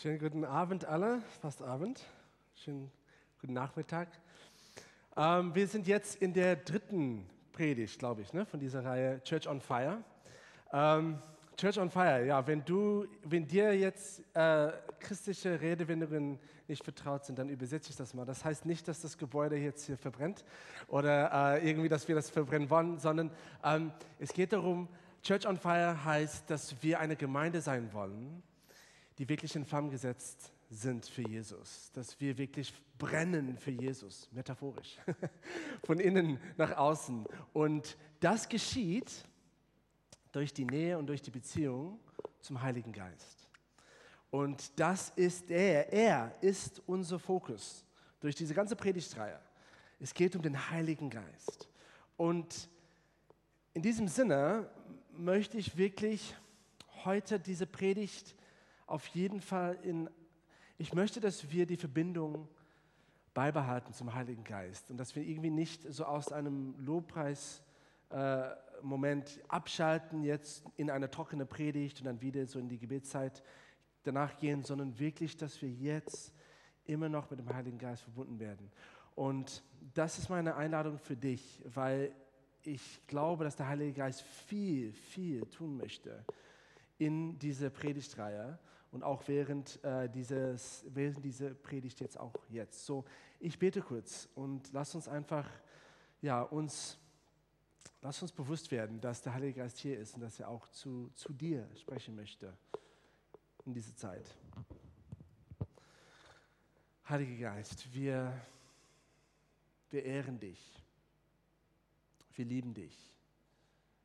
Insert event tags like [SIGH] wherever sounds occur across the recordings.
Schönen guten Abend alle, fast Abend. Schönen guten Nachmittag. Ähm, wir sind jetzt in der dritten Predigt, glaube ich, ne, von dieser Reihe Church on Fire. Ähm, Church on Fire, ja, wenn du, wenn dir jetzt äh, christliche Redewendungen nicht vertraut sind, dann übersetze ich das mal. Das heißt nicht, dass das Gebäude jetzt hier verbrennt oder äh, irgendwie, dass wir das verbrennen wollen, sondern ähm, es geht darum, Church on Fire heißt, dass wir eine Gemeinde sein wollen, die wirklich in Flammen gesetzt sind für Jesus, dass wir wirklich brennen für Jesus, metaphorisch, [LAUGHS] von innen nach außen. Und das geschieht durch die Nähe und durch die Beziehung zum Heiligen Geist. Und das ist er, er ist unser Fokus durch diese ganze Predigtreihe. Es geht um den Heiligen Geist. Und in diesem Sinne möchte ich wirklich heute diese Predigt auf jeden Fall in, ich möchte, dass wir die Verbindung beibehalten zum Heiligen Geist und dass wir irgendwie nicht so aus einem Lobpreis äh, abschalten, jetzt in eine trockene Predigt und dann wieder so in die Gebetszeit danach gehen, sondern wirklich, dass wir jetzt immer noch mit dem Heiligen Geist verbunden werden. Und das ist meine Einladung für dich, weil ich glaube, dass der Heilige Geist viel, viel tun möchte in dieser Predigtreihe und auch während, äh, dieses, während dieser Predigt jetzt auch jetzt. So, ich bete kurz und lass uns einfach, ja, uns, lass uns bewusst werden, dass der Heilige Geist hier ist und dass er auch zu, zu dir sprechen möchte in dieser Zeit. Heiliger Geist, wir, wir ehren dich. Wir lieben dich.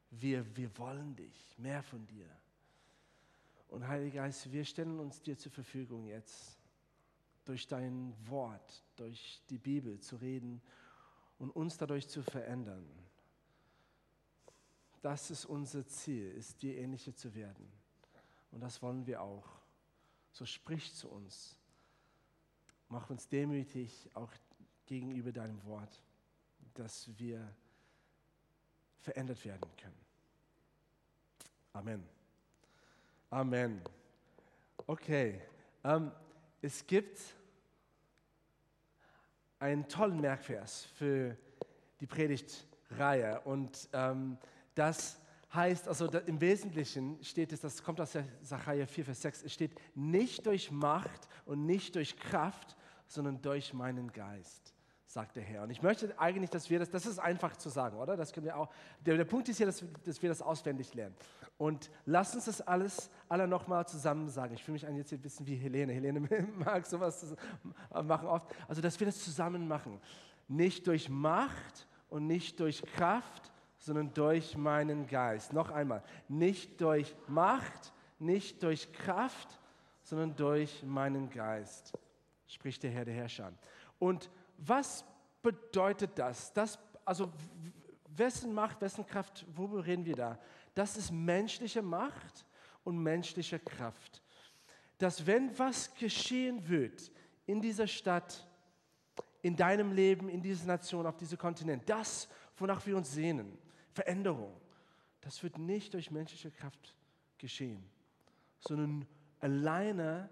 Wir, wir wollen dich, mehr von dir. Und Heiliger Geist, wir stellen uns dir zur Verfügung jetzt, durch dein Wort, durch die Bibel zu reden und uns dadurch zu verändern. Das ist unser Ziel, ist dir ähnlicher zu werden. Und das wollen wir auch. So sprich zu uns. Mach uns demütig auch gegenüber deinem Wort, dass wir verändert werden können. Amen. Amen. Okay. Ähm, es gibt einen tollen Merkvers für die Predigtreihe und ähm, das heißt, also im Wesentlichen steht es, das kommt aus der Sacharja 4, Vers 6, es steht nicht durch Macht und nicht durch Kraft, sondern durch meinen Geist sagt der Herr. Und ich möchte eigentlich, dass wir das, das ist einfach zu sagen, oder? Das können wir auch. Der, der Punkt ist hier, dass, dass, wir das auswendig lernen. Und lass uns das alles alle nochmal zusammen sagen. Ich fühle mich jetzt ein bisschen wie Helene. Helene [LAUGHS] mag sowas machen oft. Also, dass wir das zusammen machen. Nicht durch Macht und nicht durch Kraft, sondern durch meinen Geist. Noch einmal. Nicht durch Macht, nicht durch Kraft, sondern durch meinen Geist, spricht der Herr der Herrscher. Und was bedeutet das? das also wessen Macht, wessen Kraft, worüber reden wir da? Das ist menschliche Macht und menschliche Kraft. Dass wenn was geschehen wird in dieser Stadt, in deinem Leben, in dieser Nation, auf diesem Kontinent, das, wonach wir uns sehnen, Veränderung, das wird nicht durch menschliche Kraft geschehen, sondern alleine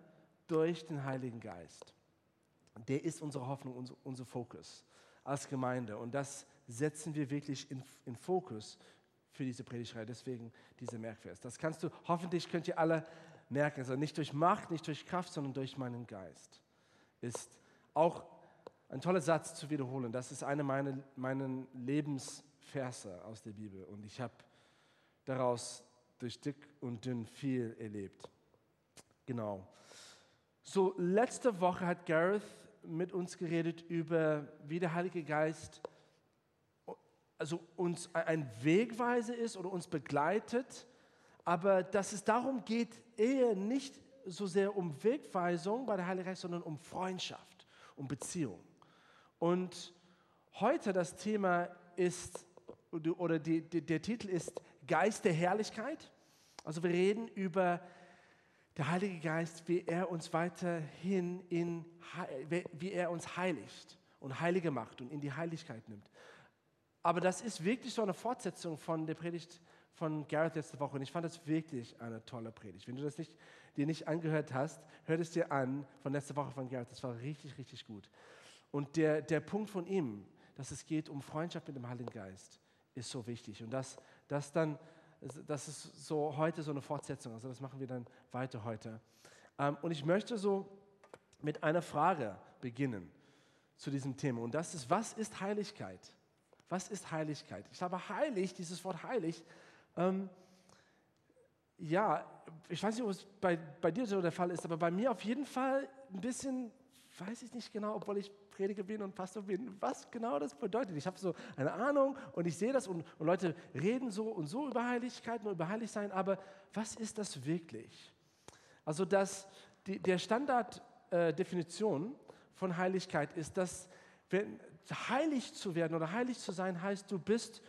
durch den Heiligen Geist der ist unsere Hoffnung, unser, unser Fokus als Gemeinde. Und das setzen wir wirklich in, in Fokus für diese Predigtreihe. Deswegen diese Merkvers. Das kannst du, hoffentlich könnt ihr alle merken. Also nicht durch Macht, nicht durch Kraft, sondern durch meinen Geist. Ist auch ein toller Satz zu wiederholen. Das ist eine meiner, meiner Lebensverse aus der Bibel. Und ich habe daraus durch dick und dünn viel erlebt. Genau. So, letzte Woche hat Gareth mit uns geredet über, wie der Heilige Geist also uns ein Wegweiser ist oder uns begleitet, aber dass es darum geht, eher nicht so sehr um Wegweisung bei der Heilige Geist, sondern um Freundschaft, um Beziehung. Und heute das Thema ist, oder die, die, der Titel ist Geist der Herrlichkeit. Also wir reden über der Heilige Geist, wie er uns weiterhin in, wie er uns heiligt und heilige macht und in die Heiligkeit nimmt. Aber das ist wirklich so eine Fortsetzung von der Predigt von Gareth letzte Woche und ich fand das wirklich eine tolle Predigt. Wenn du das nicht, dir nicht angehört hast, hör es dir an von letzter Woche von Gareth. Das war richtig, richtig gut. Und der, der Punkt von ihm, dass es geht um Freundschaft mit dem Heiligen Geist, ist so wichtig. Und das, das dann, das ist so heute so eine Fortsetzung. Also das machen wir dann weiter heute. Ähm, und ich möchte so mit einer Frage beginnen zu diesem Thema. Und das ist, was ist Heiligkeit? Was ist Heiligkeit? Ich glaube, heilig, dieses Wort heilig, ähm, ja, ich weiß nicht, ob es bei, bei dir so der Fall ist, aber bei mir auf jeden Fall ein bisschen, weiß ich nicht genau, obwohl ich Prediger bin und Pastor bin, was genau das bedeutet. Ich habe so eine Ahnung und ich sehe das und, und Leute reden so und so über Heiligkeit und über Heiligsein, aber was ist das wirklich? Also das, die, der Standarddefinition äh, von Heiligkeit ist, dass wenn, heilig zu werden oder heilig zu sein heißt, du bist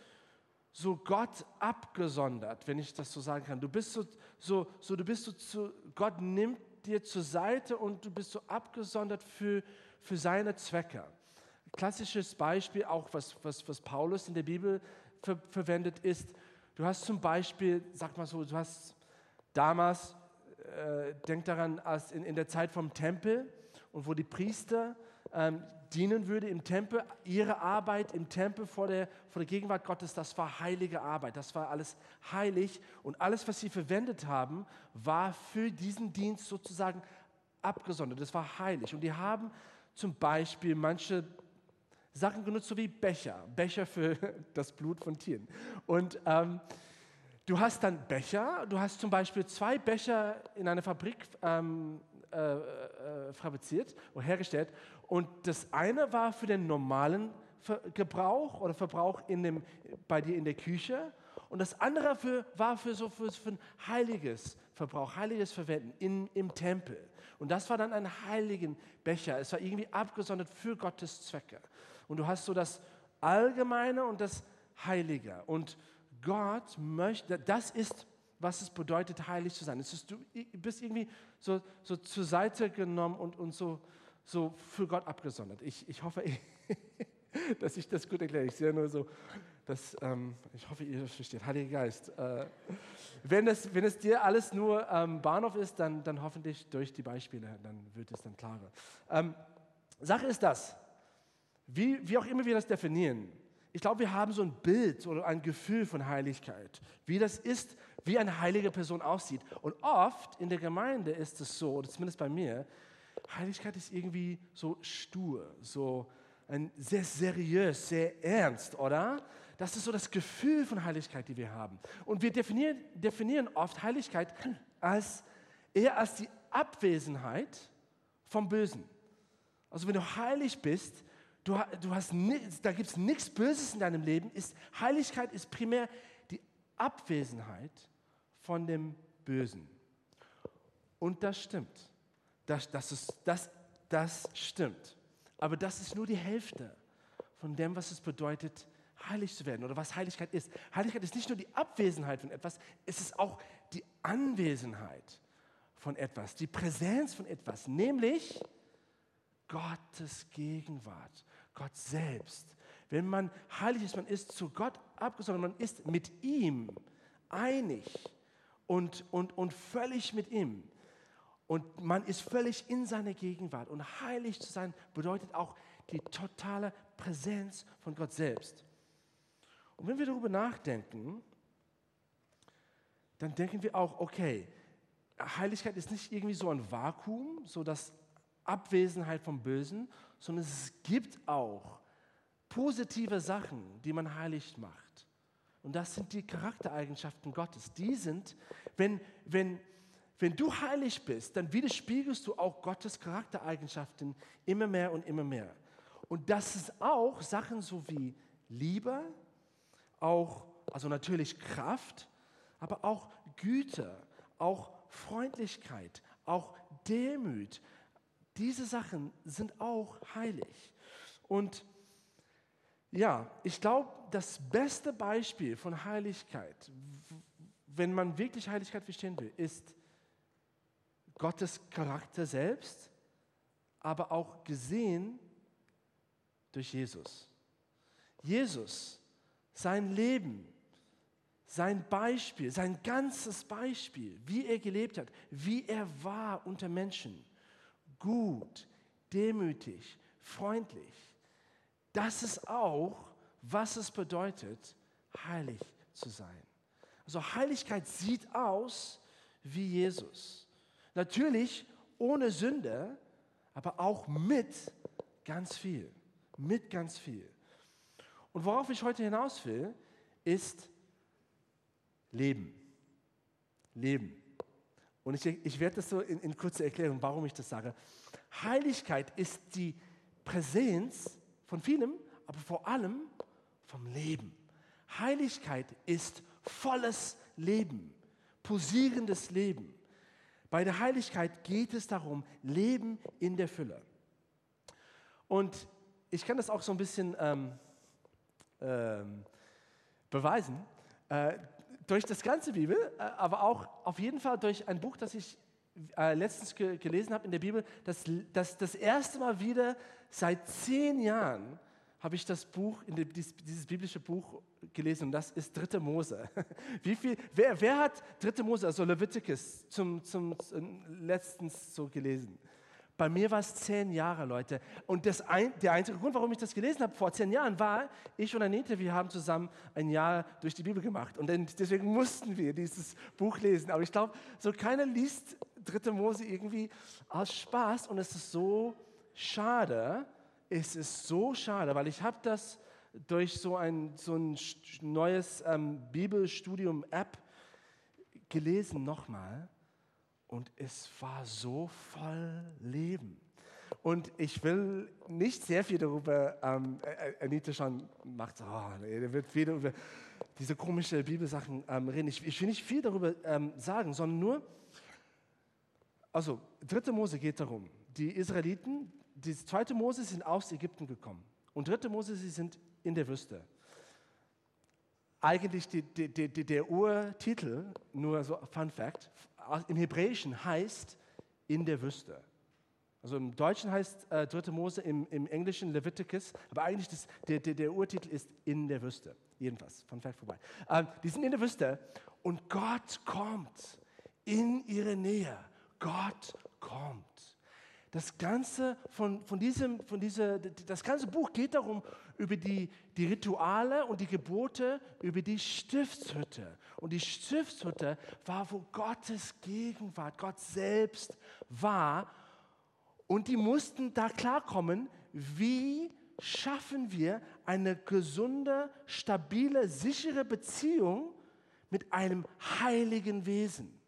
so Gott abgesondert, wenn ich das so sagen kann. Du bist so, so, so du bist so zu, Gott nimmt dir zur Seite und du bist so abgesondert für, für seine Zwecke. Klassisches Beispiel, auch was, was, was Paulus in der Bibel ver, verwendet, ist, du hast zum Beispiel, sag mal so, du hast damals, äh, denk daran, als in, in der Zeit vom Tempel und wo die Priester ähm, dienen würde im Tempel, ihre Arbeit im Tempel vor der, vor der Gegenwart Gottes, das war heilige Arbeit, das war alles heilig und alles, was sie verwendet haben, war für diesen Dienst sozusagen abgesondert, das war heilig. Und die haben zum Beispiel manche Sachen genutzt, so wie Becher, Becher für [LAUGHS] das Blut von Tieren. Und ähm, du hast dann Becher, du hast zum Beispiel zwei Becher in einer Fabrik ähm, äh, äh, fabriziert oder hergestellt. Und das eine war für den normalen Gebrauch oder Verbrauch in dem, bei dir in der Küche. Und das andere für, war für so für, für ein heiliges Verbrauch, heiliges Verwenden in, im Tempel. Und das war dann ein heiligen Becher. Es war irgendwie abgesondert für Gottes Zwecke. Und du hast so das Allgemeine und das Heilige. Und Gott möchte, das ist was es bedeutet, heilig zu sein. Ist, du bist irgendwie so, so zur Seite genommen und, und so, so für Gott abgesondert. Ich, ich hoffe, [LAUGHS] dass ich das gut erkläre. Ich sehe nur so, dass, ähm, ich hoffe, ihr versteht. Heiliger Geist. Äh, wenn, es, wenn es dir alles nur ähm, Bahnhof ist, dann, dann hoffentlich durch die Beispiele, dann wird es dann klarer. Ähm, Sache ist das, wie, wie auch immer wir das definieren, ich glaube, wir haben so ein Bild oder ein Gefühl von Heiligkeit, wie das ist, wie eine heilige Person aussieht. Und oft in der Gemeinde ist es so, oder zumindest bei mir, Heiligkeit ist irgendwie so stur, so ein sehr seriös, sehr ernst, oder? Das ist so das Gefühl von Heiligkeit, die wir haben. Und wir definieren, definieren oft Heiligkeit als eher als die Abwesenheit vom Bösen. Also wenn du heilig bist, du, du hast, da gibt es nichts Böses in deinem Leben. Ist, Heiligkeit ist primär die Abwesenheit von dem Bösen. Und das stimmt. Das, das, ist, das, das stimmt. Aber das ist nur die Hälfte von dem, was es bedeutet, heilig zu werden oder was Heiligkeit ist. Heiligkeit ist nicht nur die Abwesenheit von etwas, es ist auch die Anwesenheit von etwas, die Präsenz von etwas, nämlich Gottes Gegenwart. Gott selbst. Wenn man heilig ist, man ist zu Gott abgesondert, man ist mit ihm einig und, und, und völlig mit ihm. Und man ist völlig in seiner Gegenwart. Und heilig zu sein bedeutet auch die totale Präsenz von Gott selbst. Und wenn wir darüber nachdenken, dann denken wir auch, okay, Heiligkeit ist nicht irgendwie so ein Vakuum, so dass Abwesenheit vom Bösen, sondern es gibt auch positive Sachen, die man heilig macht. Und das sind die Charaktereigenschaften Gottes. Die sind, wenn, wenn, wenn du heilig bist, dann widerspiegelst du auch Gottes Charaktereigenschaften immer mehr und immer mehr. Und das ist auch Sachen so wie Liebe, auch, also natürlich Kraft, aber auch Güte, auch Freundlichkeit, auch Demut, diese Sachen sind auch heilig. Und ja, ich glaube, das beste Beispiel von Heiligkeit, wenn man wirklich Heiligkeit verstehen will, ist Gottes Charakter selbst, aber auch gesehen durch Jesus. Jesus, sein Leben, sein Beispiel, sein ganzes Beispiel, wie er gelebt hat, wie er war unter Menschen, gut, demütig, freundlich. Das ist auch, was es bedeutet, heilig zu sein. Also Heiligkeit sieht aus wie Jesus. Natürlich ohne Sünde, aber auch mit ganz viel. Mit ganz viel. Und worauf ich heute hinaus will, ist Leben. Leben. Und ich, ich werde das so in, in kurzer Erklärung, warum ich das sage. Heiligkeit ist die Präsenz von vielem, aber vor allem vom Leben. Heiligkeit ist volles Leben, posierendes Leben. Bei der Heiligkeit geht es darum, Leben in der Fülle. Und ich kann das auch so ein bisschen ähm, ähm, beweisen. Äh, durch das ganze Bibel, äh, aber auch auf jeden Fall durch ein Buch, das ich äh, letztens ge gelesen habe in der Bibel, das, das das erste Mal wieder seit zehn Jahren habe ich das Buch, dem, dieses, biblische Buch gelesen und das ist Dritte Mose. [LAUGHS] Wie viel, wer, wer hat Dritte Mose, also Leviticus, zum, zum, zum letztens so gelesen? Bei mir war es zehn Jahre, Leute. Und ein, der einzige Grund, warum ich das gelesen habe vor zehn Jahren, war, ich und Anita, wir haben zusammen ein Jahr durch die Bibel gemacht. Und deswegen mussten wir dieses Buch lesen. Aber ich glaube, so keiner liest Dritte Mose irgendwie aus Spaß. Und es ist so schade, es ist so schade, weil ich habe das durch so ein, so ein neues ähm, Bibelstudium-App gelesen nochmal und es war so voll Leben. Und ich will nicht sehr viel darüber, ähm, Anita schon macht, oh, er wird wieder über diese komischen Bibelsachen ähm, reden. Ich, ich, will nicht viel darüber ähm, sagen, sondern nur, also, dritte Mose geht darum, die Israeliten, die zweite Mose sind aus Ägypten gekommen und dritte Mose, sie sind in der Wüste. Eigentlich die, die, die, der Urtitel, nur so Fun Fact, im Hebräischen heißt in der Wüste. Also im Deutschen heißt äh, 3. Mose, im, im Englischen Leviticus, aber eigentlich das, der, der, der, Urtitel ist in der Wüste. Jedenfalls, von Fact vorbei. Ähm, die sind in der Wüste und Gott kommt in ihre Nähe. Gott kommt. Das ganze, von, von diesem, von dieser, das ganze Buch geht darum, über die, die Rituale und die Gebote, über die Stiftshütte. Und die Stiftshütte war, wo Gottes Gegenwart, Gott selbst war. Und die mussten da klarkommen, wie schaffen wir eine gesunde, stabile, sichere Beziehung mit einem heiligen Wesen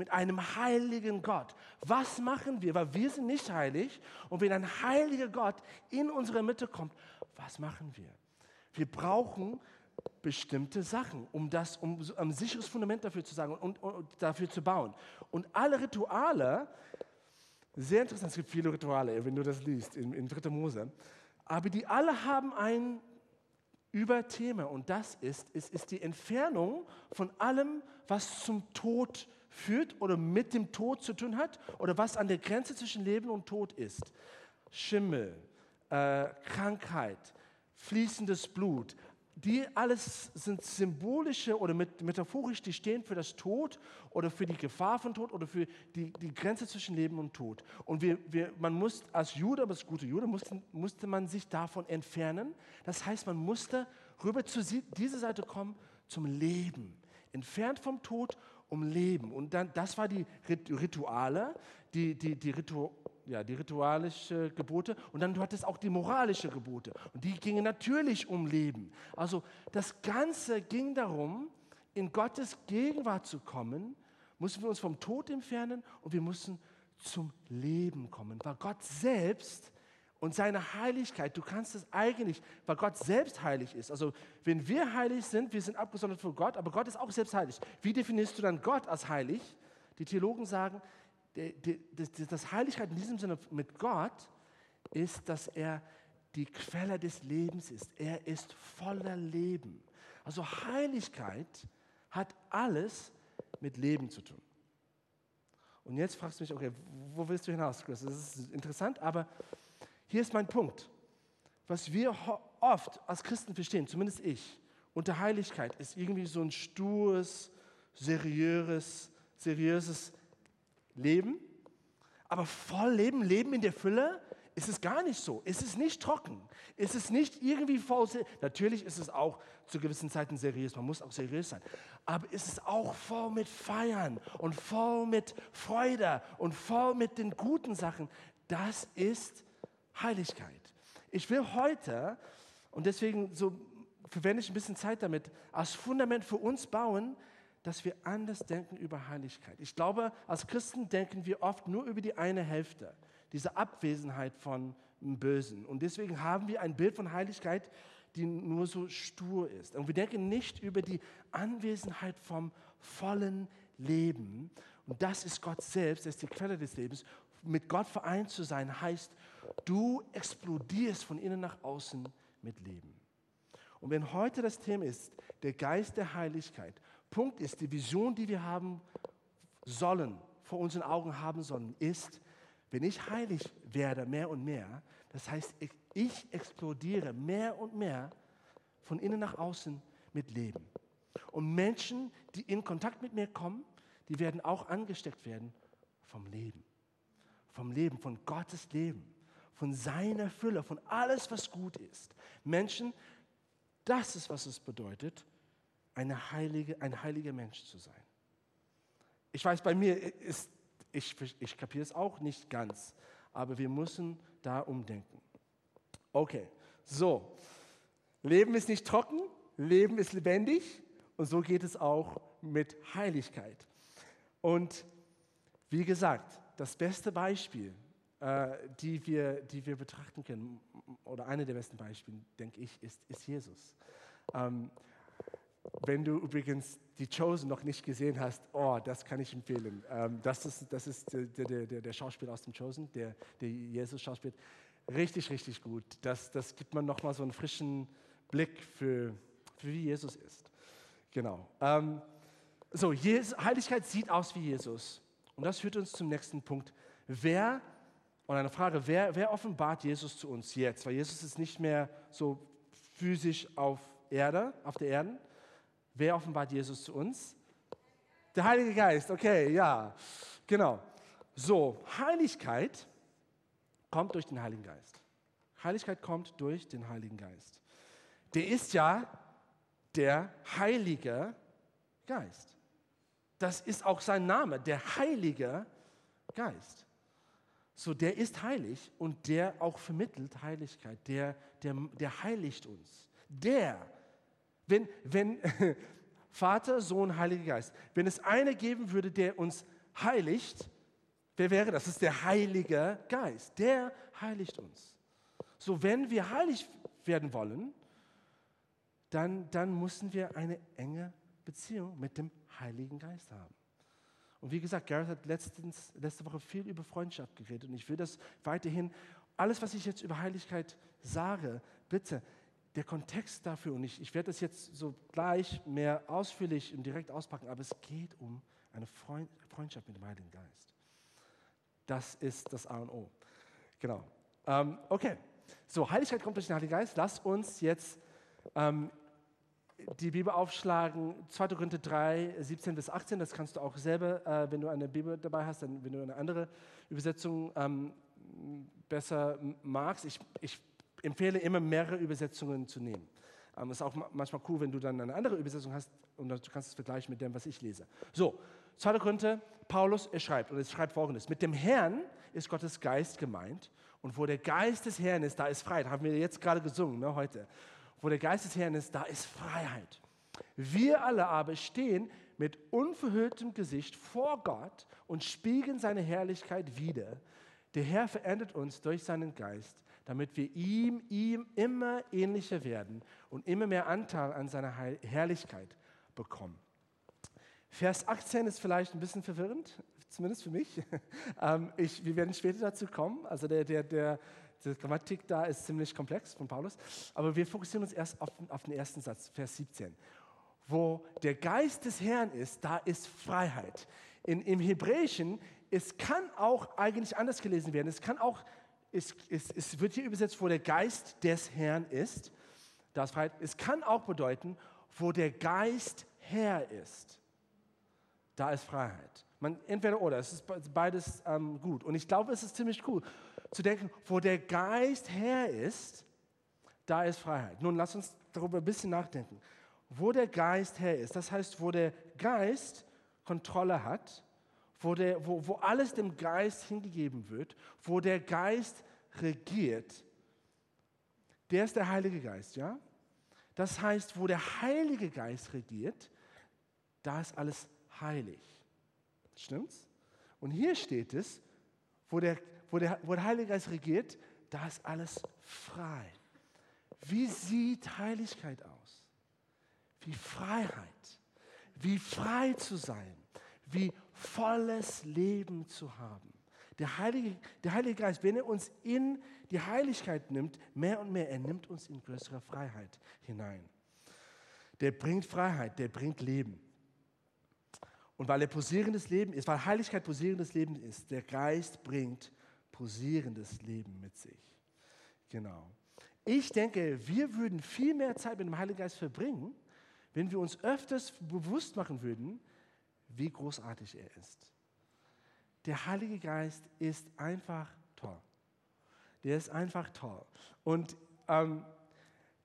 mit einem heiligen Gott. Was machen wir? Weil wir sind nicht heilig. Und wenn ein heiliger Gott in unsere Mitte kommt, was machen wir? Wir brauchen bestimmte Sachen, um das, um ein sicheres Fundament dafür zu sagen und, und, und dafür zu bauen. Und alle Rituale, sehr interessant, es gibt viele Rituale, wenn du das liest in, in 3. Mose, aber die alle haben ein Überthema und das ist, ist, ist die Entfernung von allem, was zum Tod führt oder mit dem Tod zu tun hat oder was an der Grenze zwischen Leben und Tod ist. Schimmel, äh, Krankheit, fließendes Blut, die alles sind symbolische oder metaphorisch, die stehen für das Tod oder für die Gefahr von Tod oder für die, die Grenze zwischen Leben und Tod. Und wir, wir, man muss als Jude, aber als guter Jude, musste, musste man sich davon entfernen. Das heißt, man musste rüber zu dieser Seite kommen zum Leben. Entfernt vom Tod um Leben. Und dann, das war die Rituale, die, die, die, Ritu, ja, die ritualische Gebote. Und dann du hattest auch die moralische Gebote. Und die gingen natürlich um Leben. Also das Ganze ging darum, in Gottes Gegenwart zu kommen, mussten wir uns vom Tod entfernen und wir mussten zum Leben kommen, weil Gott selbst und seine Heiligkeit, du kannst es eigentlich, weil Gott selbst heilig ist. Also wenn wir heilig sind, wir sind abgesondert von Gott, aber Gott ist auch selbst heilig. Wie definierst du dann Gott als heilig? Die Theologen sagen, das Heiligkeit in diesem Sinne mit Gott ist, dass er die Quelle des Lebens ist. Er ist voller Leben. Also Heiligkeit hat alles mit Leben zu tun. Und jetzt fragst du mich, okay, wo willst du hinaus, Chris? Das ist interessant, aber hier ist mein Punkt. Was wir oft als Christen verstehen, zumindest ich, unter Heiligkeit ist irgendwie so ein stures, seriöses, seriöses Leben. Aber voll Leben, Leben in der Fülle, ist es gar nicht so. Es ist nicht trocken. Es ist nicht irgendwie voll. Natürlich ist es auch zu gewissen Zeiten seriös. Man muss auch seriös sein. Aber es ist auch voll mit Feiern und voll mit Freude und voll mit den guten Sachen. Das ist Heiligkeit. Ich will heute, und deswegen so verwende ich ein bisschen Zeit damit, als Fundament für uns bauen, dass wir anders denken über Heiligkeit. Ich glaube, als Christen denken wir oft nur über die eine Hälfte, diese Abwesenheit von Bösen. Und deswegen haben wir ein Bild von Heiligkeit, die nur so stur ist. Und wir denken nicht über die Anwesenheit vom vollen Leben. Und das ist Gott selbst, das ist die Quelle des Lebens. Mit Gott vereint zu sein heißt, du explodierst von innen nach außen mit Leben. Und wenn heute das Thema ist, der Geist der Heiligkeit, Punkt ist, die Vision, die wir haben sollen, vor unseren Augen haben sollen, ist, wenn ich heilig werde mehr und mehr, das heißt, ich, explodiere mehr und mehr von innen nach außen mit Leben. Und Menschen, die in Kontakt mit mir kommen, die werden auch angesteckt werden vom Leben. Vom Leben, von Gottes Leben, von seiner Fülle, von alles, was gut ist. Menschen, das ist, was es bedeutet, eine heilige, ein heiliger Mensch zu sein. Ich weiß, bei mir ist, ich, ich kapiere es auch nicht ganz, aber wir müssen da umdenken. Okay, so, Leben ist nicht trocken, Leben ist lebendig und so geht es auch mit Heiligkeit. Und wie gesagt, das beste Beispiel, die, wir, die wir betrachten können, oder eine der besten Beispiele, denke ich, ist, ist Jesus. Ähm, wenn du übrigens die Chosen noch nicht gesehen hast, oh, das kann ich empfehlen. Ähm, das ist, das ist der, der, der, der Schauspieler aus dem Chosen, der, der Jesus schauspielt. Richtig, richtig gut. Das, das gibt man nochmal so einen frischen Blick für, für wie Jesus ist. Genau. Ähm, so, Jesus, Heiligkeit sieht aus wie Jesus. Und das führt uns zum nächsten Punkt. Wer, und eine Frage, wer, wer offenbart Jesus zu uns jetzt? Weil Jesus ist nicht mehr so physisch auf Erde, auf der Erde. Wer offenbart Jesus zu uns? Der Heilige Geist, okay, ja, genau. So, Heiligkeit kommt durch den Heiligen Geist. Heiligkeit kommt durch den Heiligen Geist. Der ist ja der Heilige Geist. Das ist auch sein Name, der Heilige Geist. So, der ist heilig und der auch vermittelt Heiligkeit. Der, der, der heiligt uns. Der wenn, wenn [LAUGHS] Vater, Sohn, Heiliger Geist, wenn es eine geben würde, der uns heiligt, wer wäre das? Das ist der Heilige Geist. Der heiligt uns. So, wenn wir heilig werden wollen, dann, dann müssen wir eine enge Beziehung mit dem Heiligen Geist haben. Und wie gesagt, Gareth hat letztens, letzte Woche viel über Freundschaft geredet und ich will das weiterhin, alles, was ich jetzt über Heiligkeit sage, bitte, der Kontext dafür, und ich, ich werde das jetzt so gleich mehr ausführlich und direkt auspacken, aber es geht um eine Freund, Freundschaft mit dem Heiligen Geist. Das ist das A und O. Genau. Ähm, okay, so, Heiligkeit kommt durch den Heiligen Geist. Lass uns jetzt ähm, die Bibel aufschlagen, 2. Korinther 3, 17 bis 18. Das kannst du auch selber, äh, wenn du eine Bibel dabei hast, dann, wenn du eine andere Übersetzung ähm, besser magst. Ich, ich empfehle immer mehrere Übersetzungen zu nehmen. Es ähm, ist auch manchmal cool, wenn du dann eine andere Übersetzung hast und du kannst es vergleichen mit dem, was ich lese. So, 2. Korinther, Paulus, er schreibt, und er schreibt folgendes: Mit dem Herrn ist Gottes Geist gemeint. Und wo der Geist des Herrn ist, da ist Freiheit. Haben wir jetzt gerade gesungen, ne, heute. Wo der Geist des Herrn ist, da ist Freiheit. Wir alle aber stehen mit unverhülltem Gesicht vor Gott und spiegeln seine Herrlichkeit wider. Der Herr verändert uns durch seinen Geist damit wir ihm, ihm immer ähnlicher werden und immer mehr Anteil an seiner Herrlichkeit bekommen. Vers 18 ist vielleicht ein bisschen verwirrend, zumindest für mich. [LAUGHS] Ähm, ich, wir werden später dazu kommen. Also der, der, der, die Grammatik da ist ziemlich komplex von Paulus. Aber wir fokussieren uns erst auf, auf den ersten Satz, Vers 17. Wo der Geist des Herrn ist, da ist Freiheit. In, Im Hebräischen, es kann auch eigentlich anders gelesen werden. Es kann auch es, es, es wird hier übersetzt, wo der Geist des Herrn ist. Das Freiheit. Es kann auch bedeuten, wo der Geist Herr ist, da ist Freiheit. Man, entweder oder, es ist beides ähm, gut. Und ich glaube, es ist ziemlich cool zu denken, wo der Geist Herr ist, da ist Freiheit. Nun, lass uns darüber ein bisschen nachdenken. Wo der Geist Herr ist, das heißt, wo der Geist Kontrolle hat, wo, der, wo, wo alles dem Geist hingegeben wird, wo der Geist regiert, der ist der Heilige Geist, ja? Das heißt, wo der Heilige Geist regiert, da ist alles heilig. Stimmt's? Und hier steht es, wo der, wo, der, wo der Heilige Geist regiert, da ist alles frei. Wie sieht Heiligkeit aus? Wie Freiheit. Wie frei zu sein. Wie volles Leben zu haben. Der Heilige, der Heilige Geist, wenn er uns in die Heiligkeit nimmt, mehr und mehr, er nimmt uns in größere Freiheit hinein. Der bringt Freiheit, der bringt Leben. Und weil er posierendes Leben ist, weil Heiligkeit posierendes Leben ist, der Geist bringt posierendes Leben mit sich. Genau. Ich denke, wir würden viel mehr Zeit mit dem Heiligen Geist verbringen, wenn wir uns öfters bewusst machen würden, wie großartig er ist. Der Heilige Geist ist einfach toll. Der ist einfach toll. Und ähm,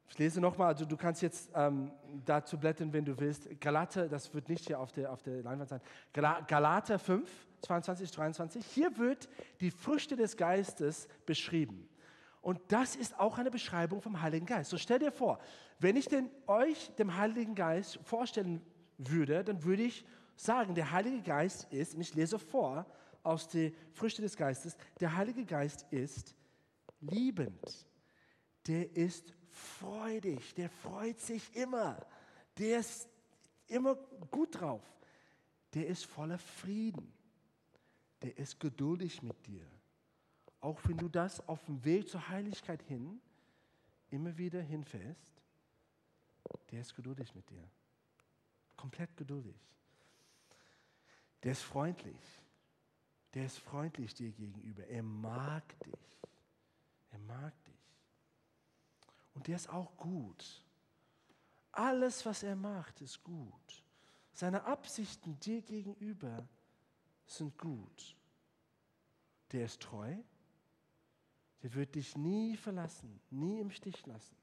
ich lese nochmal, also du kannst jetzt ähm, dazu blättern, wenn du willst. Galater, das wird nicht hier auf der, auf der Leinwand sein. Galater 5, 22, 23. Hier wird die Früchte des Geistes beschrieben. Und das ist auch eine Beschreibung vom Heiligen Geist. So stell dir vor, wenn ich den, euch dem Heiligen Geist vorstellen würde, dann würde ich sagen, der Heilige Geist ist, und ich lese vor aus den Früchten des Geistes, der Heilige Geist ist liebend. Der ist freudig, der freut sich immer, der ist immer gut drauf, der ist voller Frieden, der ist geduldig mit dir. Auch wenn du das auf dem Weg zur Heiligkeit hin immer wieder hinfällst, der ist geduldig mit dir. Komplett geduldig. Der ist freundlich. Der ist freundlich dir gegenüber. Er mag dich. Er mag dich. Und der ist auch gut. Alles, was er macht, ist gut. Seine Absichten dir gegenüber sind gut. Der ist treu. Der wird dich nie verlassen, nie im Stich lassen.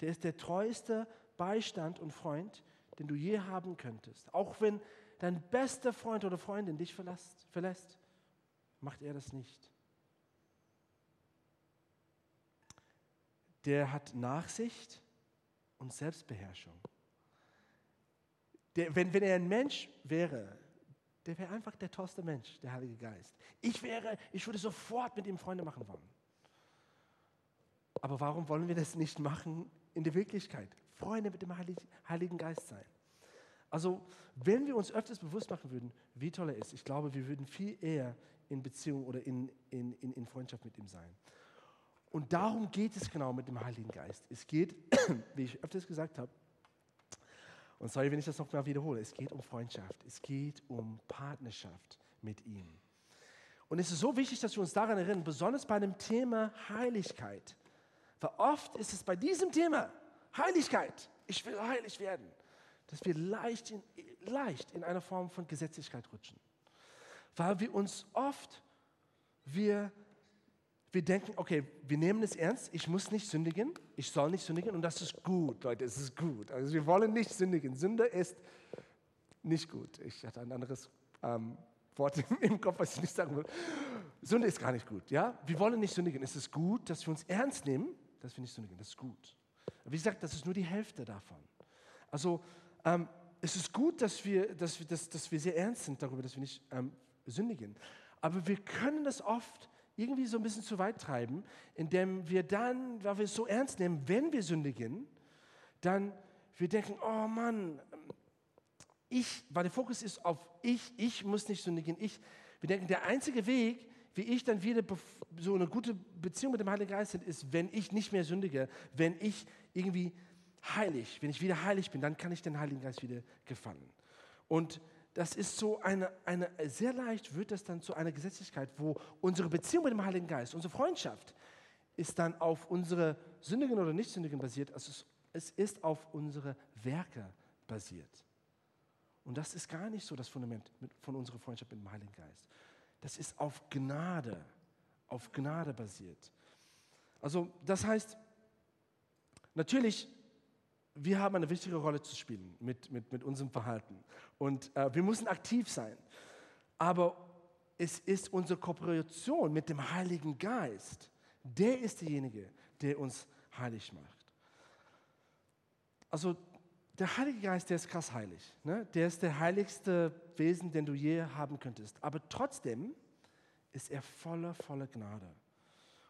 Der ist der treueste Beistand und Freund, den du je haben könntest. Auch wenn dein bester Freund oder Freundin dich verlässt, verlässt macht er das nicht. der hat Nachsicht und Selbstbeherrschung. Der, wenn, wenn er ein Mensch wäre, der wäre einfach der tollste Mensch, der Heilige Geist. Ich wäre, ich würde sofort mit ihm Freunde machen wollen. Aber warum wollen wir das nicht machen in der Wirklichkeit? Freunde mit dem Heiligen Geist sein. Also, wenn wir uns öfters bewusst machen würden, wie toll er ist, ich glaube, wir würden viel eher in Beziehung oder in, in, in, in Freundschaft mit ihm sein. Und darum geht es genau mit dem Heiligen Geist. Es geht, [CLEARS THROAT] wie ich öfters gesagt habe, und sorry, wenn ich das noch mal wiederhole, es geht um Freundschaft, es geht um Partnerschaft mit ihm. Und es ist so wichtig, dass wir uns daran erinnern, besonders bei dem Thema Heiligkeit. Weil oft ist es bei diesem Thema Heiligkeit, ich will heilig werden, dass wir leicht in, leicht in eine Form von Gesetzlichkeit rutschen. Weil wir uns oft, wir wir denken, okay, wir nehmen es ernst, ich muss nicht sündigen, ich soll nicht sündigen und das ist gut, Leute, es ist gut. Also wir wollen nicht sündigen. Sünde ist nicht gut. Ich hatte ein anderes ähm, Wort [LAUGHS] im Kopf, was ich nicht sagen will. Sünde ist gar nicht gut, ja? Wir wollen nicht sündigen. Es ist gut, dass wir uns ernst nehmen, dass wir nicht sündigen. Das ist gut. Wie gesagt, das ist nur die Hälfte davon. Also ähm, es ist gut, dass wir, dass, wir, dass, dass wir sehr ernst sind darüber, dass wir nicht ähm, sündigen. Aber wir können das oft irgendwie so ein bisschen zu weit treiben, indem wir dann, weil wir es so ernst nehmen, wenn wir sündigen, dann wir denken, oh Mann, ich, weil der Fokus ist auf ich, ich muss nicht sündigen, ich. Wir denken, der einzige Weg, wie ich dann wieder so eine gute Beziehung mit dem Heiligen Geist habe, ist, wenn ich nicht mehr sündige, wenn ich irgendwie heilig, wenn ich wieder heilig bin, dann kann ich den Heiligen Geist wieder gefallen. Und das ist so eine, eine, sehr leicht wird das dann zu einer Gesetzlichkeit, wo unsere Beziehung mit dem Heiligen Geist, unsere Freundschaft, ist dann auf unsere Sündigen oder Nichtsündigen basiert, als es Es ist auf unsere Werke basiert. Und das ist gar nicht so das Fundament von unserer Freundschaft mit dem Heiligen Geist. Das ist auf Gnade, auf Gnade basiert. Also das heißt, natürlich, wir haben eine wichtige Rolle zu spielen mit, mit, mit unserem Verhalten. Und äh, wir müssen aktiv sein. Aber es ist unsere Kooperation mit dem Heiligen Geist, der ist derjenige, der uns heilig macht. Also der Heilige Geist, der ist krass heilig. Ne? Der ist der heiligste Wesen, den du je haben könntest. Aber trotzdem ist er voller, voller Gnade.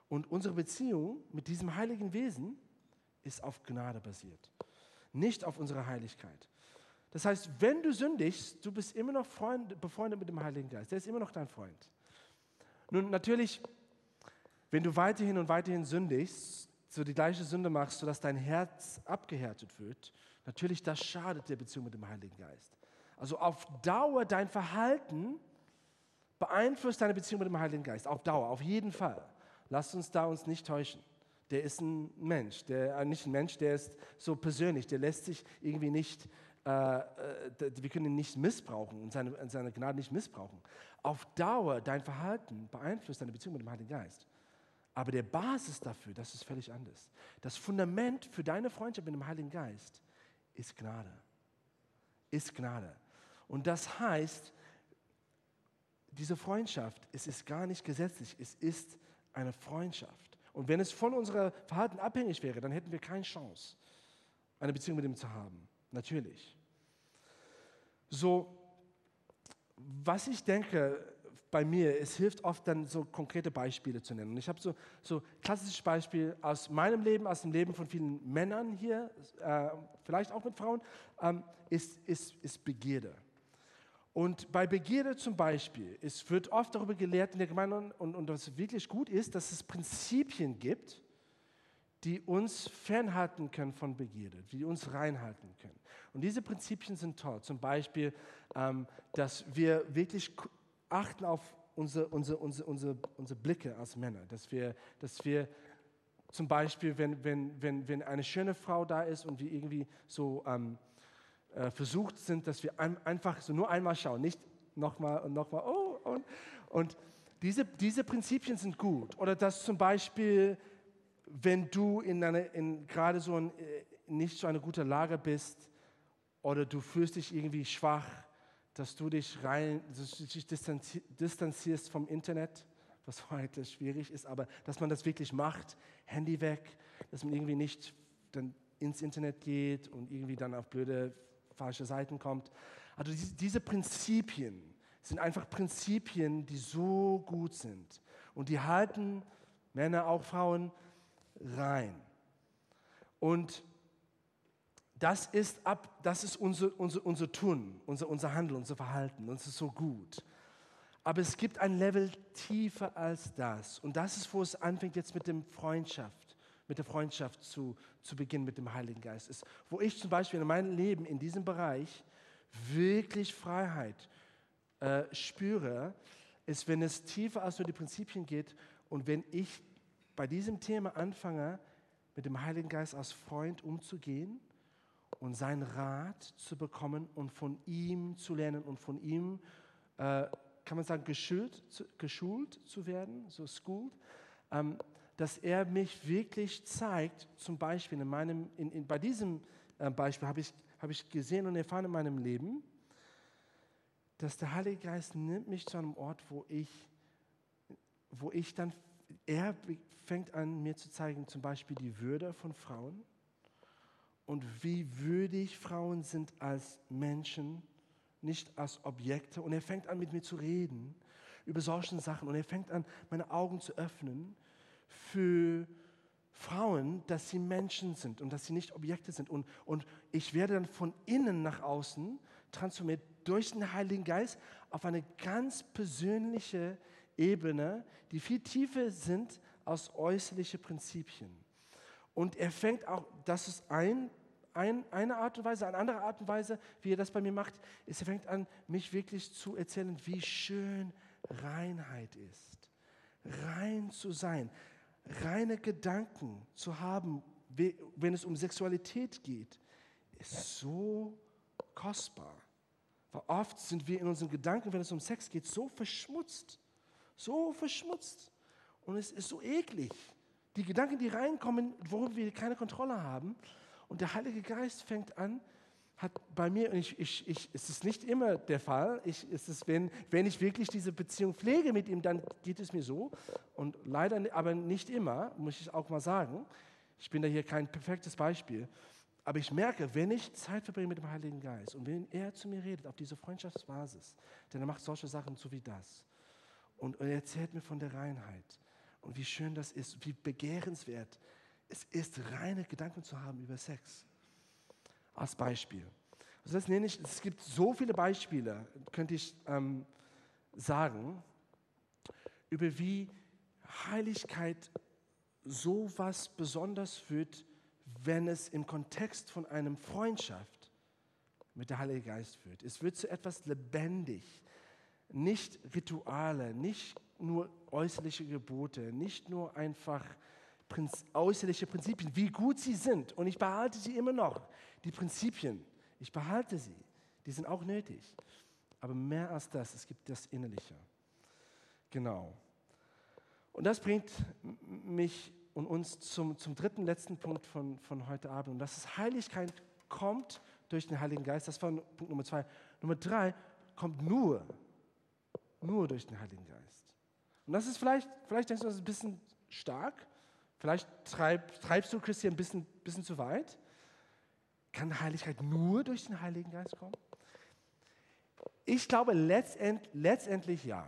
Und unsere Beziehung mit diesem heiligen Wesen ist auf Gnade basiert, nicht auf unserer Heiligkeit. Das heißt, wenn du sündigst, du bist immer noch Freund, befreundet mit dem Heiligen Geist. Der ist immer noch dein Freund. Nun, natürlich, wenn du weiterhin und weiterhin sündigst, so die gleiche Sünde machst, sodass dein Herz abgehärtet wird, natürlich, das schadet der Beziehung mit dem Heiligen Geist. Also auf Dauer dein Verhalten beeinflusst deine Beziehung mit dem Heiligen Geist. Auf Dauer, auf jeden Fall. Lasst uns da uns nicht täuschen. Der ist ein Mensch, der, äh, nicht ein Mensch, der ist so persönlich, der lässt sich irgendwie nicht, äh, äh, wir können ihn nicht missbrauchen und seine, seine Gnade nicht missbrauchen. Auf Dauer dein Verhalten beeinflusst deine Beziehung mit dem Heiligen Geist. Aber der Basis dafür, das ist völlig anders. Das Fundament für deine Freundschaft mit dem Heiligen Geist ist Gnade. Ist Gnade. Und das heißt, diese Freundschaft, es ist gar nicht gesetzlich, es ist eine Freundschaft. Und wenn es von unserem Verhalten abhängig wäre, dann hätten wir keine Chance, eine Beziehung mit ihm zu haben. Natürlich. So, was ich denke bei mir, es hilft oft dann so konkrete Beispiele zu nennen. Und ich habe so, so klassisches Beispiel aus meinem Leben, aus dem Leben von vielen Männern hier, äh, vielleicht auch mit Frauen, ähm, ist, ist, ist Begierde. Und bei Begierde zum Beispiel, es wird oft darüber gelehrt in der Gemeinde und, und was wirklich gut ist, dass es Prinzipien gibt, die uns fernhalten können von Begierde, die uns reinhalten können. Und diese Prinzipien sind toll. Zum Beispiel, ähm, dass wir wirklich achten auf unsere, unsere, unsere, unsere, unsere Blicke als Männer, dass wir, dass wir zum Beispiel, wenn, wenn, wenn, wenn eine schöne Frau da ist und wir irgendwie so ähm, äh, versucht sind, dass wir ein, einfach so nur einmal schauen, nicht nochmal und nochmal, oh, und, und diese, diese Prinzipien sind gut. Oder dass zum Beispiel, wenn du in, eine, in gerade so ein, äh, nicht so eine gute Lage bist oder du fühlst dich irgendwie schwach, dass du dich rein, dass du dich distanzierst vom Internet, was [LAUGHS] heute schwierig ist, aber dass man das wirklich macht, Handy weg, dass man irgendwie nicht dann ins Internet geht und irgendwie dann auf blöde falsche Seiten kommt. Also diese Prinzipien sind einfach Prinzipien, die so gut sind. Und die halten Männer, auch Frauen, rein. Und das ist, ab, das ist unser, unser, unser Tun, unser, unser Handeln, unser Verhalten. Und es ist so gut. Aber es gibt ein Level tiefer als das. Und das ist, wo es anfängt jetzt mit dem Freundschaft mit der Freundschaft zu, zu beginnen mit dem Heiligen Geist ist. Wo ich zum Beispiel in meinem Leben in diesem Bereich wirklich Freiheit äh, spüre, ist, wenn es tiefer als nur die Prinzipien geht und wenn ich bei diesem Thema anfange, mit dem Heiligen Geist als Freund umzugehen und seinen Rat zu bekommen und von ihm zu lernen und von ihm, äh, kann man sagen, geschult, geschult zu werden, so schooled. Ähm, dass er mich wirklich zeigt, zum Beispiel in meinem, in, in, bei diesem äh, Beispiel habe ich, hab ich gesehen und erfahren in meinem Leben, dass der Heilige Geist nimmt mich zu einem Ort, wo ich, wo ich dann, er fängt an mir zu zeigen, zum Beispiel die Würde von Frauen und wie würdig Frauen sind als Menschen, nicht als Objekte. Und er fängt an mit mir zu reden über solche Sachen und er fängt an, meine Augen zu öffnen für Frauen, dass sie Menschen sind und dass sie nicht Objekte sind. Und, und ich werde dann von innen nach außen transformiert durch den Heiligen Geist auf eine ganz persönliche Ebene, die viel tiefer sind als äußerliche Prinzipien. Und er fängt auch, das ist ein, ein, eine Art und Weise, eine andere Art und Weise, wie er das bei mir macht, ist, er fängt an, mich wirklich zu erzählen, wie schön Reinheit ist. Rein zu sein reine Gedanken zu haben wenn es um Sexualität geht, ist so kostbar. Weil oft sind wir in unseren Gedanken, wenn es um Sex geht, so verschmutzt. So verschmutzt. Und es ist so eklig. Die Gedanken, die reinkommen, worüber wir keine Kontrolle haben. Und der Heilige Geist fängt an, hat bei mir, und ich, ich, ich, es ist nicht immer der Fall, ich, es ist, wenn, wenn ich wirklich diese Beziehung pflege mit ihm, dann geht es mir so. Und leider, aber nicht immer, muss ich auch mal sagen. Ich bin da hier kein perfektes Beispiel. Aber ich merke, wenn ich Zeit verbringe mit dem Heiligen Geist und wenn er zu mir redet auf dieser Freundschaftsbasis, denn er macht solche Sachen so wie das. Und, und er erzählt mir von der Reinheit und wie schön das ist, wie begehrenswert es ist, reine Gedanken zu haben über Sex als Beispiel. Also das nenne ich, es gibt so viele Beispiele, könnte ich ähm, sagen, über wie Heiligkeit so was besonders wird, wenn es im Kontext von einem Freundschaft mit der Heilige Geist wird. Es wird zu etwas lebendig, nicht Rituale, nicht nur äußerliche Gebote, nicht nur einfach äußerliche Prinzipien, wie gut sie sind. Und ich behalte sie immer noch. Die Prinzipien, ich behalte sie. Die sind auch nötig. Aber mehr als das, es gibt das Innerliche. Genau. Und das bringt mich und uns zum, zum dritten, letzten Punkt von, von heute Abend. Und das ist, Heiligkeit kommt durch den Heiligen Geist. Das war Punkt Nummer zwei. Nummer drei kommt nur, nur durch den Heiligen Geist. Und das ist vielleicht, vielleicht denkst du, das ist ein bisschen stark, Vielleicht treib, treibst du Christian ein bisschen, bisschen zu weit. Kann Heiligkeit nur durch den Heiligen Geist kommen? Ich glaube letztend, letztendlich ja.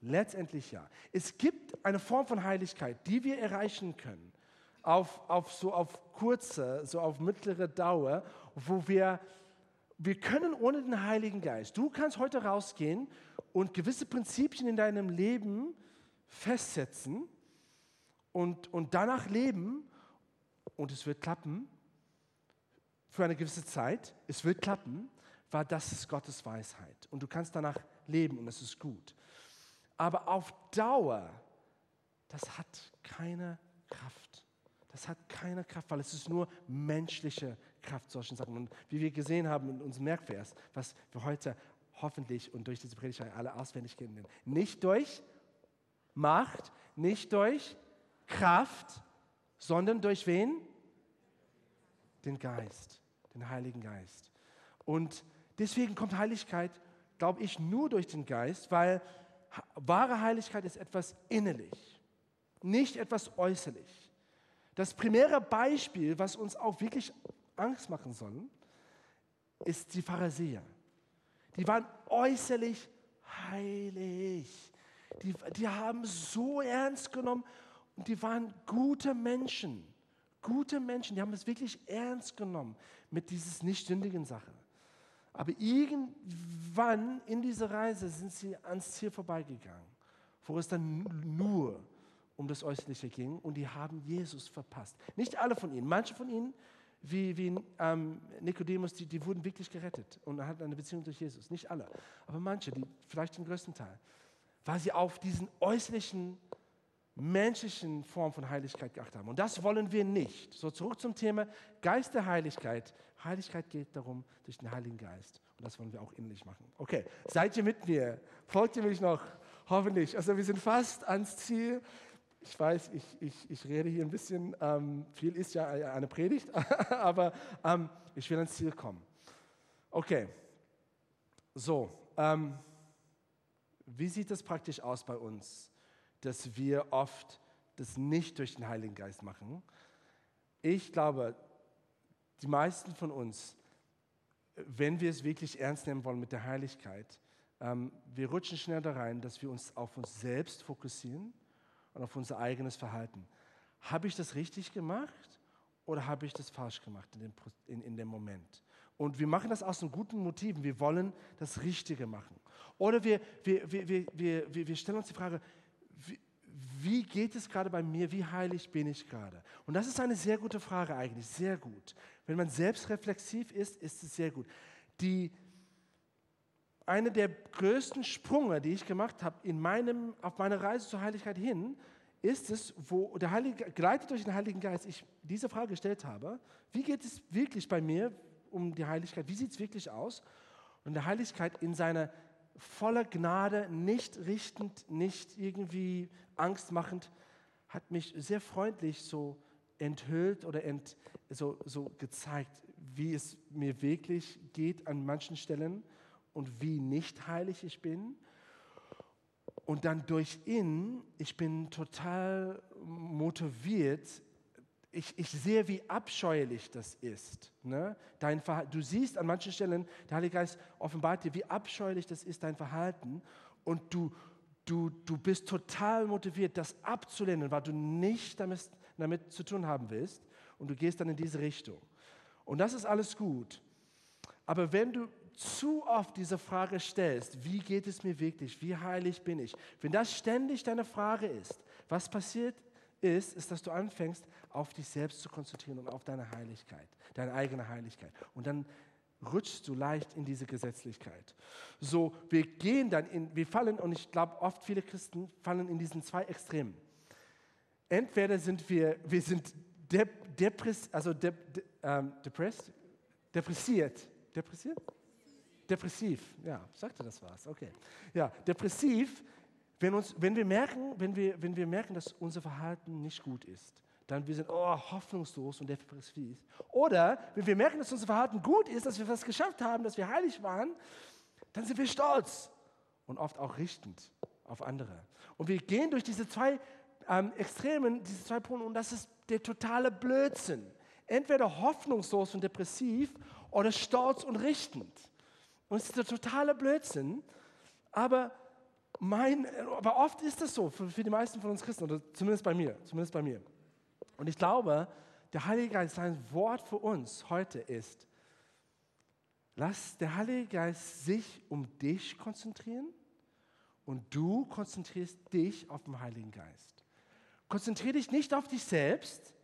Letztendlich ja. Es gibt eine Form von Heiligkeit, die wir erreichen können, auf, auf so auf kurze, so auf mittlere Dauer, wo wir, wir können ohne den Heiligen Geist, du kannst heute rausgehen und gewisse Prinzipien in deinem Leben festsetzen, und, und danach leben und es wird klappen für eine gewisse Zeit, es wird klappen, weil das ist Gottes Weisheit und du kannst danach leben und es ist gut. Aber auf Dauer, das hat keine Kraft. Das hat keine Kraft, weil es ist nur menschliche Kraft, solchen Sachen. Und wie wir gesehen haben in unserem Merkvers, was wir heute hoffentlich und durch diese Predigt alle auswendig kennen, nicht durch Macht, nicht durch Kraft, sondern durch wen? Den Geist, den Heiligen Geist. Und deswegen kommt Heiligkeit, glaube ich, nur durch den Geist, weil wahre Heiligkeit ist etwas innerlich, nicht etwas äußerlich. Das primäre Beispiel, was uns auch wirklich Angst machen soll, ist die Pharisäer. Die waren äußerlich heilig. Die, die haben so ernst genommen und die waren gute Menschen. Gute Menschen, die haben es wirklich ernst genommen mit dieser nicht sündigen Sache. Aber irgendwann in dieser Reise sind sie ans Ziel vorbeigegangen, wo es dann nur um das Äußerliche ging und die haben Jesus verpasst. Nicht alle von ihnen, manche von ihnen, wie, wie ähm, Nikodemus, die, die wurden wirklich gerettet und hatten eine Beziehung durch Jesus. Nicht alle, aber manche, die, vielleicht den größten Teil, weil sie auf diesen äußerlichen menschlichen Form von Heiligkeit geachtet haben. Und das wollen wir nicht. So zurück zum Thema Geist der Heiligkeit. Heiligkeit geht darum durch den Heiligen Geist. Und das wollen wir auch innerlich machen. Okay, seid ihr mit mir? Folgt ihr mich noch? Hoffentlich. Also wir sind fast ans Ziel. Ich weiß, ich, ich, ich rede hier ein bisschen, ähm, viel ist ja eine Predigt, [LAUGHS] aber ähm, ich will ans Ziel kommen. Okay, so, ähm, wie sieht das praktisch aus bei uns? Dass wir oft das nicht durch den Heiligen Geist machen. Ich glaube, die meisten von uns, wenn wir es wirklich ernst nehmen wollen mit der Heiligkeit, ähm, wir rutschen schnell da rein, dass wir uns auf uns selbst fokussieren und auf unser eigenes Verhalten. Habe ich das richtig gemacht oder habe ich das falsch gemacht in dem, in, in dem Moment? Und wir machen das aus einem guten Motiven. Wir wollen das Richtige machen. Oder wir, wir, wir, wir, wir, wir stellen uns die Frage, wie geht es gerade bei mir? Wie heilig bin ich gerade? Und das ist eine sehr gute Frage eigentlich, sehr gut. Wenn man selbstreflexiv ist, ist es sehr gut. Die, eine der größten Sprünge, die ich gemacht habe in meinem, auf meiner Reise zur Heiligkeit hin, ist es, wo der Heilige, geleitet durch den Heiligen Geist, ich diese Frage gestellt habe, wie geht es wirklich bei mir um die Heiligkeit? Wie sieht es wirklich aus? Und der Heiligkeit in seiner voller Gnade, nicht richtend, nicht irgendwie angstmachend, hat mich sehr freundlich so enthüllt oder ent, so, so gezeigt, wie es mir wirklich geht an manchen Stellen und wie nicht heilig ich bin. Und dann durch ihn, ich bin total motiviert, ich, ich sehe, wie abscheulich das ist. Ne? Dein du siehst an manchen Stellen, der Heilige Geist offenbart dir, wie abscheulich das ist, dein Verhalten. Und du, du, du bist total motiviert, das abzulehnen, weil du nicht damit, damit zu tun haben willst. Und du gehst dann in diese Richtung. Und das ist alles gut. Aber wenn du zu oft diese Frage stellst, wie geht es mir wirklich, wie heilig bin ich, wenn das ständig deine Frage ist, was passiert ist, ist, dass du anfängst, auf dich selbst zu konzentrieren und auf deine Heiligkeit, deine eigene Heiligkeit. Und dann rutschst du leicht in diese Gesetzlichkeit. So, wir gehen dann in, wir fallen, und ich glaube, oft viele Christen fallen in diesen zwei Extremen. Entweder sind wir, wir sind de, depress, also de, de, ähm, depressed, depressiert, depressiert? Depressiv, ja, sagte das was, okay. Ja, depressiv, wenn, uns, wenn, wir merken, wenn, wir, wenn wir merken, dass unser Verhalten nicht gut ist, dann wir sind oh, hoffnungslos und depressiv. Oder wenn wir merken, dass unser Verhalten gut ist, dass wir was geschafft haben, dass wir heilig waren, dann sind wir stolz und oft auch richtend auf andere. Und wir gehen durch diese zwei ähm, Extremen, diese zwei Punkte, und das ist der totale Blödsinn. Entweder hoffnungslos und depressiv oder stolz und richtend. Und es ist der totale Blödsinn, aber, mein, aber oft ist das so für, für die meisten von uns Christen, oder zumindest bei mir, zumindest bei mir. Und ich glaube, der Heilige Geist, sein Wort für uns heute ist, lass der Heilige Geist sich um dich konzentrieren und du konzentrierst dich auf den Heiligen Geist. Konzentriere dich nicht auf dich selbst,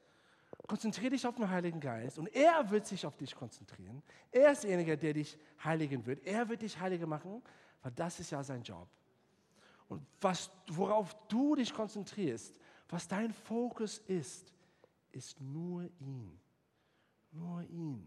konzentriere dich auf den Heiligen Geist und er wird sich auf dich konzentrieren. Er ist derjenige, der dich heiligen wird. Er wird dich heiliger machen, weil das ist ja sein Job. Und was, worauf du dich konzentrierst, was dein Fokus ist, ist nur ihn. Nur ihn.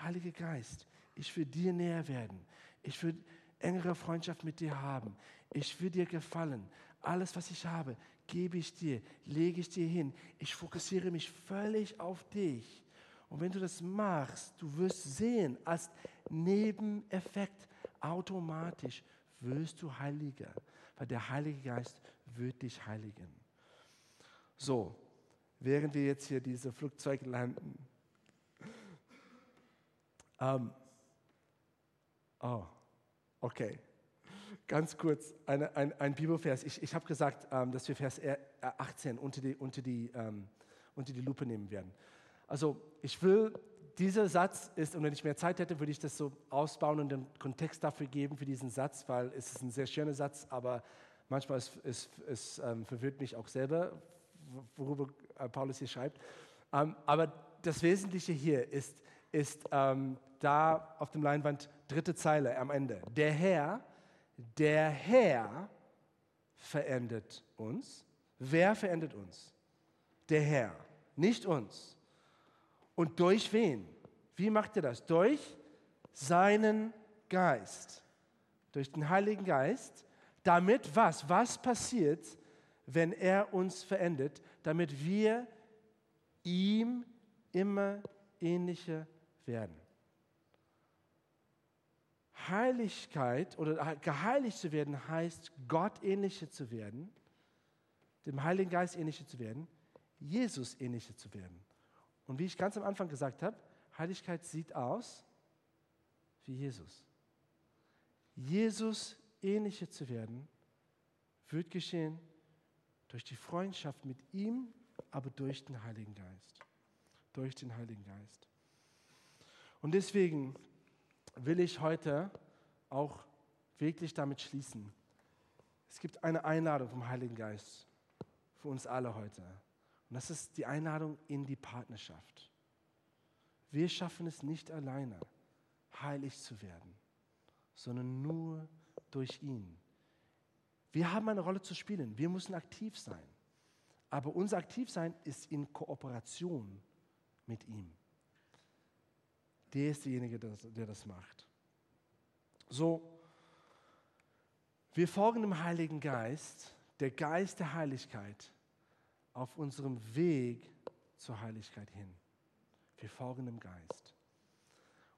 Heiliger Geist, ich will dir näher werden. Ich will engere Freundschaft mit dir haben. Ich will dir gefallen. Alles, was ich habe, gebe ich dir, lege ich dir hin. Ich fokussiere mich völlig auf dich. Und wenn du das machst, du wirst sehen, als Nebeneffekt automatisch wirst du heiliger, weil der Heilige Geist wird dich heiligen. So, während wir jetzt hier diese Flugzeuge landen. Ähm, oh, okay. Ganz kurz, eine, ein, ein Bibelvers. Ich, ich habe gesagt, ähm, dass wir Vers 18 unter die, unter, die, ähm, unter die Lupe nehmen werden. Also ich will, dieser Satz ist, und wenn ich mehr Zeit hätte, würde ich das so ausbauen und den Kontext dafür geben für diesen Satz, weil es ist ein sehr schöner Satz, aber manchmal ist, es, es ähm, verwirrt mich auch selber, worüber äh, Paulus hier schreibt. Ähm, aber das Wesentliche hier ist, ist ähm, da auf dem Leinwand dritte Zeile am Ende. Der Herr, der Herr verändert uns. Wer verändert uns? Der Herr, nicht uns. Und durch wen? Wie macht er das? Durch seinen Geist. Durch den Heiligen Geist. Damit was? Was passiert, wenn er uns verändert? Damit wir ihm immer ähnlicher werden. Heiligkeit oder geheiligt zu werden heißt, Gott ähnlicher zu werden, dem Heiligen Geist ähnlicher zu werden, Jesus ähnlicher zu werden. Und wie ich ganz am Anfang gesagt habe, Heiligkeit sieht aus wie Jesus. Jesus ähnlicher zu werden, wird geschehen durch die Freundschaft mit ihm, aber durch den Heiligen Geist. Durch den Heiligen Geist. Und deswegen will ich heute auch wirklich damit schließen. Es gibt eine Einladung vom Heiligen Geist für uns alle heute. Und das ist die Einladung in die Partnerschaft. Wir schaffen es nicht alleine, heilig zu werden, sondern nur durch ihn. Wir haben eine Rolle zu spielen. Wir müssen aktiv sein. Aber unser Aktivsein ist in Kooperation mit ihm. Der ist derjenige, der das macht. So, wir folgen dem Heiligen Geist, der Geist der Heiligkeit, auf unserem Weg zur Heiligkeit hin. Wir folgen dem Geist.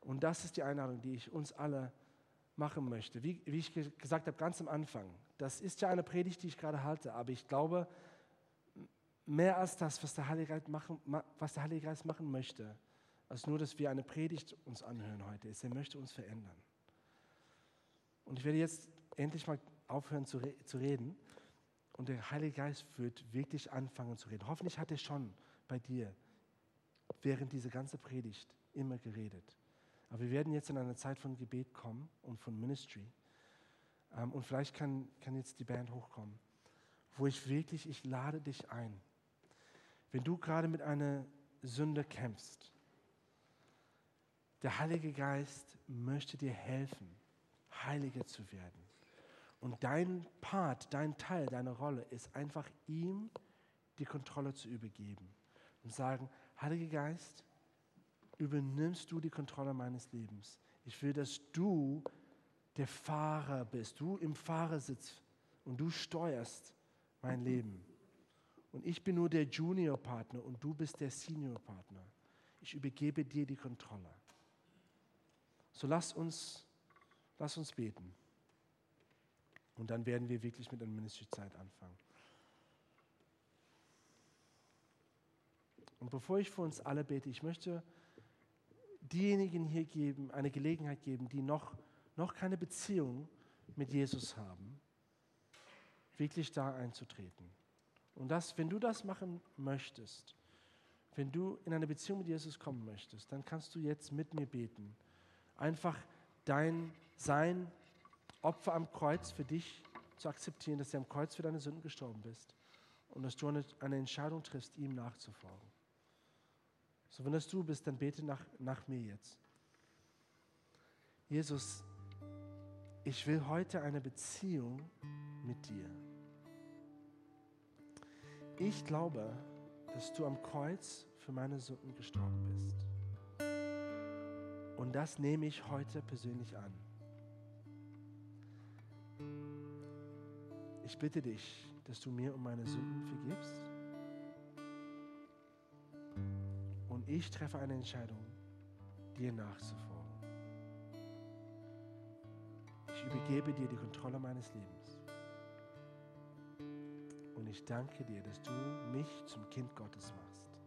Und das ist die Einladung, die ich uns alle machen möchte. Wie, wie ich gesagt habe, ganz am Anfang, das ist ja eine Predigt, die ich gerade halte, aber ich glaube, mehr als das, was der Heilige Geist machen, was der Heilige Geist machen möchte, als nur, dass wir eine Predigt uns anhören heute, ist, er möchte uns verändern. Und ich werde jetzt endlich mal aufhören zu, re zu reden und der Heilige Geist wird wirklich anfangen zu reden. Hoffentlich hat er schon bei dir während dieser ganzen Predigt immer geredet. Aber wir werden jetzt in eine Zeit von Gebet kommen und von Ministry. Ähm, und vielleicht kann, kann jetzt die Band hochkommen, wo ich wirklich, ich lade dich ein. Wenn du gerade mit einer Sünde kämpfst, der Heilige Geist möchte dir helfen, heiliger zu werden. Und dein Part, dein Teil, deine Rolle ist einfach ihm die Kontrolle zu übergeben und sagen, Heiliger Geist, übernimmst du die Kontrolle meines Lebens. Ich will, dass du der Fahrer bist, du im Fahrersitz und du steuerst mein Leben. Und ich bin nur der Junior-Partner und du bist der Senior-Partner. Ich übergebe dir die Kontrolle. So lass uns, lass uns beten. Und dann werden wir wirklich mit der Ministry-Zeit anfangen. Und bevor ich für uns alle bete, ich möchte diejenigen hier geben, eine Gelegenheit geben, die noch, noch keine Beziehung mit Jesus haben, wirklich da einzutreten. Und das, wenn du das machen möchtest, wenn du in eine Beziehung mit Jesus kommen möchtest, dann kannst du jetzt mit mir beten. Einfach dein Sein, Opfer am Kreuz für dich zu akzeptieren, dass du am Kreuz für deine Sünden gestorben bist und dass du eine, eine Entscheidung triffst, ihm nachzufolgen. So, wenn das du bist, dann bete nach, nach mir jetzt. Jesus, ich will heute eine Beziehung mit dir. Ich glaube, dass du am Kreuz für meine Sünden gestorben bist. Und das nehme ich heute persönlich an. Ich bitte dich, dass du mir um meine Sünden vergibst ich treffe eine Entscheidung, dir nachzufolgen. Ich übergebe dir die Kontrolle meines Lebens. Und ich danke dir, dass du mich zum Kind Gottes machst.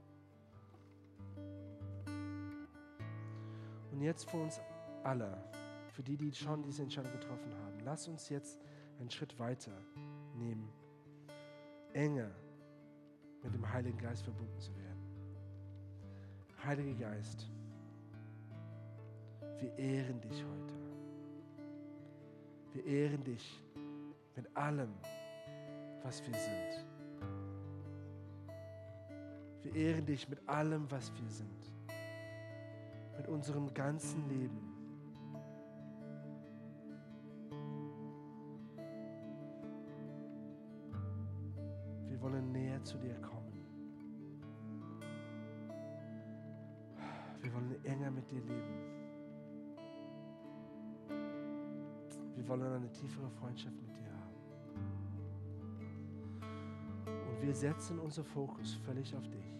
Und jetzt für uns alle, für die, die schon diese Entscheidung getroffen haben, lass uns jetzt einen Schritt weiter nehmen, enger mit dem Heiligen Geist verbunden zu werden. Heiliger Geist, wir ehren dich heute. Wir ehren dich mit allem, was wir sind. Wir ehren dich mit allem, was wir sind. Mit unserem ganzen Leben. Zu dir kommen. enger mit dir leben. Wir wollen eine tiefere Freundschaft mit dir haben. Und wir setzen unseren Fokus völlig auf dich.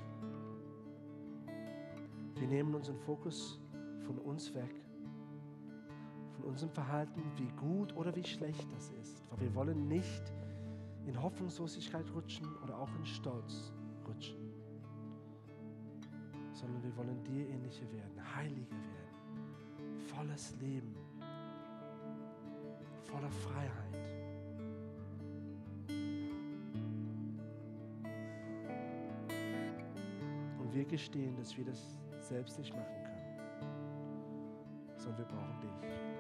Wir nehmen unseren Fokus von uns weg, von unserem Verhalten, wie gut oder wie schlecht das ist. Weil wir wollen nicht in Hoffnungslosigkeit rutschen oder auch in Stolz rutschen sondern wir wollen dir ähnlicher werden, heiliger werden, volles Leben, voller Freiheit. Und wir gestehen, dass wir das selbst nicht machen können, sondern wir brauchen dich.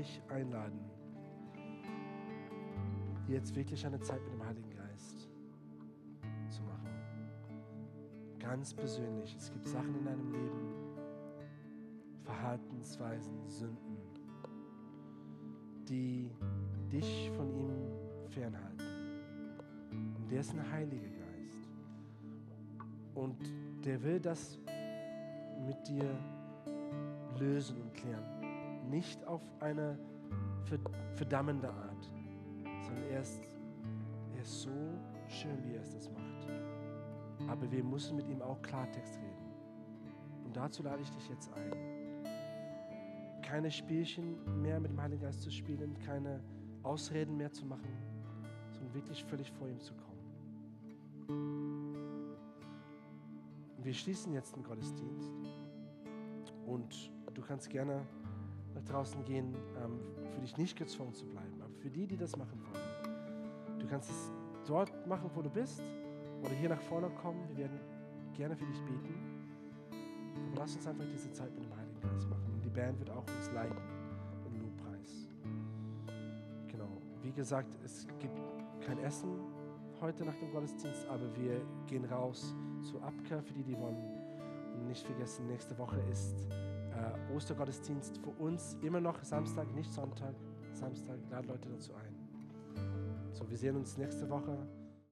Euch einladen, jetzt wirklich eine Zeit mit dem Heiligen Geist zu machen. ganz persönlich. Es gibt Sachen in deinem Leben, Verhaltensweisen, Sünden, die dich von ihm fernhalten. Und der ist ein Heiliger Geist. Und der will das mit dir lösen und klären. Nicht auf eine verdammende Art, sondern er ist, er ist so schön, wie er es das macht. Aber wir müssen mit ihm auch Klartext reden. Und dazu lade ich dich jetzt ein. Keine Spielchen mehr mit dem Heiligen Geist zu spielen, keine Ausreden mehr zu machen, sondern wirklich völlig vor ihm zu kommen. Und wir schließen jetzt den Gottesdienst und du kannst gerne nach draußen gehen, ähm, für dich nicht gezwungen zu bleiben, aber für die, die das machen wollen. Du kannst es dort machen, wo du bist oder hier nach vorne kommen. Wir werden gerne für dich beten. Aber lass uns einfach diese Zeit mit dem Heiligen Geist machen. Und die Band wird auch uns leiten im Lobpreis. Genau. Wie gesagt, es gibt kein Essen heute nach dem Gottesdienst, aber wir gehen raus zur Abkehr für die, die wollen. Und nicht vergessen, nächste Woche ist äh, Ostergottesdienst für uns immer noch Samstag, nicht Sonntag. Samstag, lade Leute dazu ein. So, wir sehen uns nächste Woche.